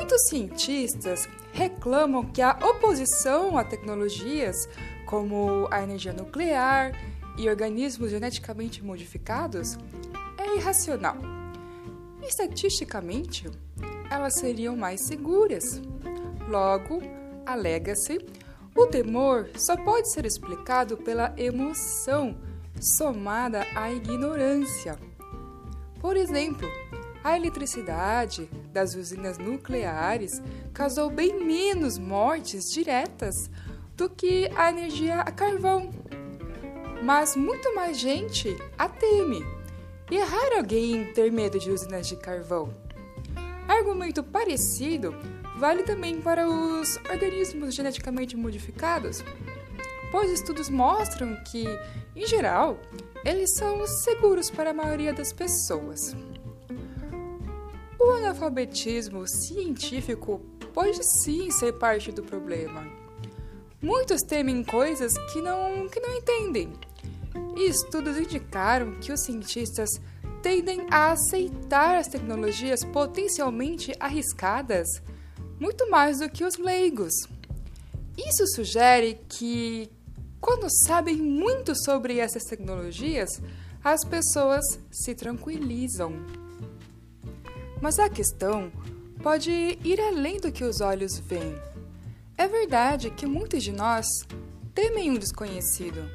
Muitos cientistas reclamam que a oposição a tecnologias como a energia nuclear e organismos geneticamente modificados é irracional. Estatisticamente, elas seriam mais seguras. Logo, alega-se, o temor só pode ser explicado pela emoção somada à ignorância. Por exemplo, a eletricidade das usinas nucleares causou bem menos mortes diretas do que a energia a carvão. Mas muito mais gente a teme. E é raro alguém ter medo de usinas de carvão. Argumento parecido vale também para os organismos geneticamente modificados, pois estudos mostram que, em geral, eles são seguros para a maioria das pessoas. O analfabetismo científico pode sim ser parte do problema. Muitos temem coisas que não, que não entendem. E estudos indicaram que os cientistas tendem a aceitar as tecnologias potencialmente arriscadas muito mais do que os leigos. Isso sugere que, quando sabem muito sobre essas tecnologias, as pessoas se tranquilizam. Mas a questão pode ir além do que os olhos veem. É verdade que muitos de nós temem um desconhecido.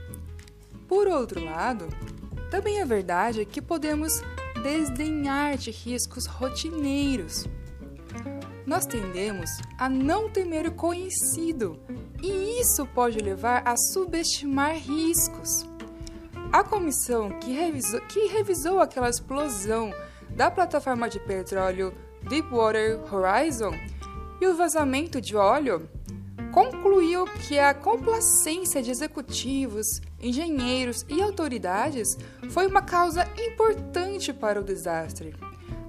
Por outro lado, também é verdade que podemos desdenhar de riscos rotineiros. Nós tendemos a não temer o conhecido e isso pode levar a subestimar riscos. A comissão que revisou, que revisou aquela explosão da plataforma de petróleo Deepwater Horizon e o vazamento de óleo concluiu que a complacência de executivos, engenheiros e autoridades foi uma causa importante para o desastre.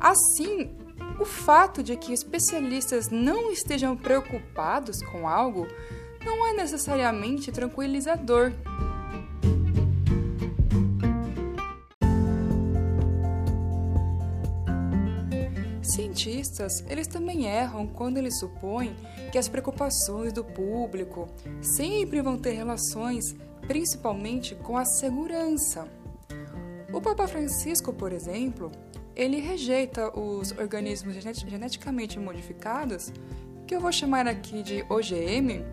Assim, o fato de que especialistas não estejam preocupados com algo não é necessariamente tranquilizador. Cientistas, eles também erram quando eles supõem que as preocupações do público sempre vão ter relações principalmente com a segurança. O Papa Francisco, por exemplo, ele rejeita os organismos geneticamente modificados, que eu vou chamar aqui de OGM,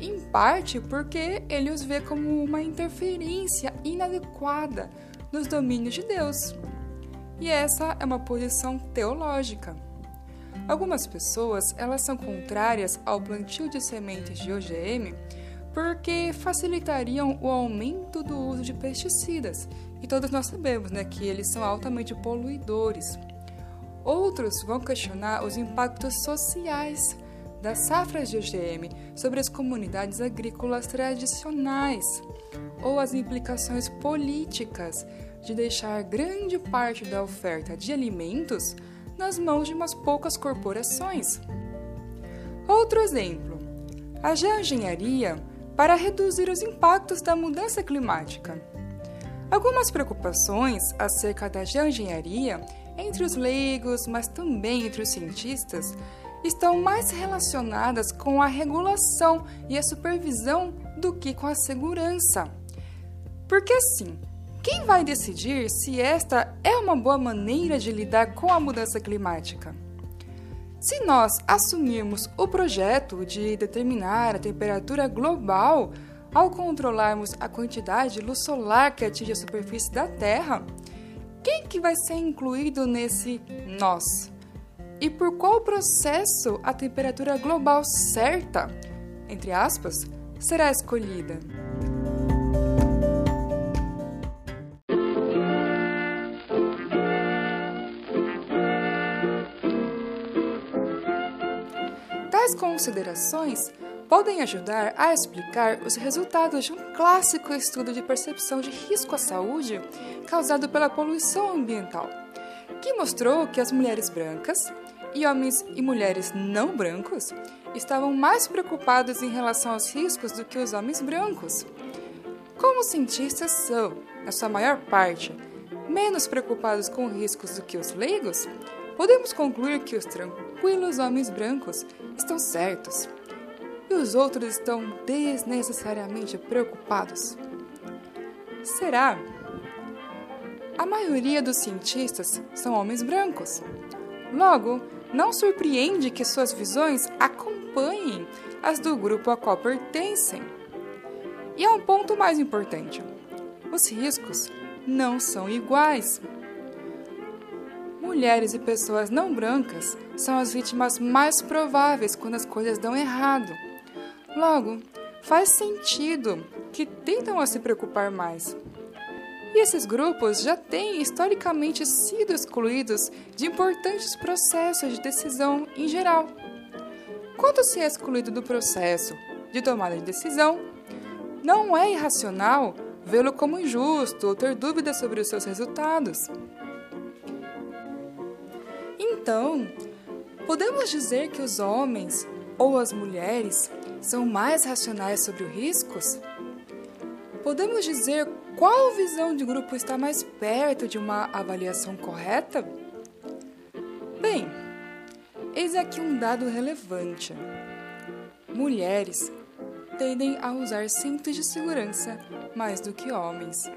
em parte porque ele os vê como uma interferência inadequada nos domínios de Deus. E essa é uma posição teológica. Algumas pessoas, elas são contrárias ao plantio de sementes de OGM porque facilitariam o aumento do uso de pesticidas. E todos nós sabemos né, que eles são altamente poluidores. Outros vão questionar os impactos sociais das safras de OGM sobre as comunidades agrícolas tradicionais ou as implicações políticas de deixar grande parte da oferta de alimentos nas mãos de umas poucas corporações. Outro exemplo: a geoengenharia para reduzir os impactos da mudança climática. Algumas preocupações acerca da geoengenharia entre os leigos, mas também entre os cientistas, estão mais relacionadas com a regulação e a supervisão do que com a segurança. Porque assim, quem vai decidir se esta é uma boa maneira de lidar com a mudança climática? Se nós assumirmos o projeto de determinar a temperatura global ao controlarmos a quantidade de luz solar que atinge a superfície da Terra, quem que vai ser incluído nesse nós? E por qual processo a temperatura global certa, entre aspas, será escolhida? Tais considerações podem ajudar a explicar os resultados de um clássico estudo de percepção de risco à saúde causado pela poluição ambiental, que mostrou que as mulheres brancas e homens e mulheres não brancos estavam mais preocupados em relação aos riscos do que os homens brancos. Como os cientistas são, na sua maior parte, menos preocupados com riscos do que os leigos, podemos concluir que os tranquilos homens brancos estão certos e os outros estão desnecessariamente preocupados? Será? A maioria dos cientistas são homens brancos. Logo, não surpreende que suas visões acompanhem as do grupo a qual pertencem. E há um ponto mais importante: os riscos não são iguais. Mulheres e pessoas não brancas são as vítimas mais prováveis quando as coisas dão errado. Logo, faz sentido que tentam a se preocupar mais. E esses grupos já têm historicamente sido excluídos de importantes processos de decisão em geral. Quando se é excluído do processo de tomada de decisão, não é irracional vê-lo como injusto ou ter dúvidas sobre os seus resultados. Então, podemos dizer que os homens ou as mulheres são mais racionais sobre os riscos? Podemos dizer qual visão de grupo está mais perto de uma avaliação correta? Bem, eis aqui um dado relevante. Mulheres tendem a usar cintos de segurança mais do que homens.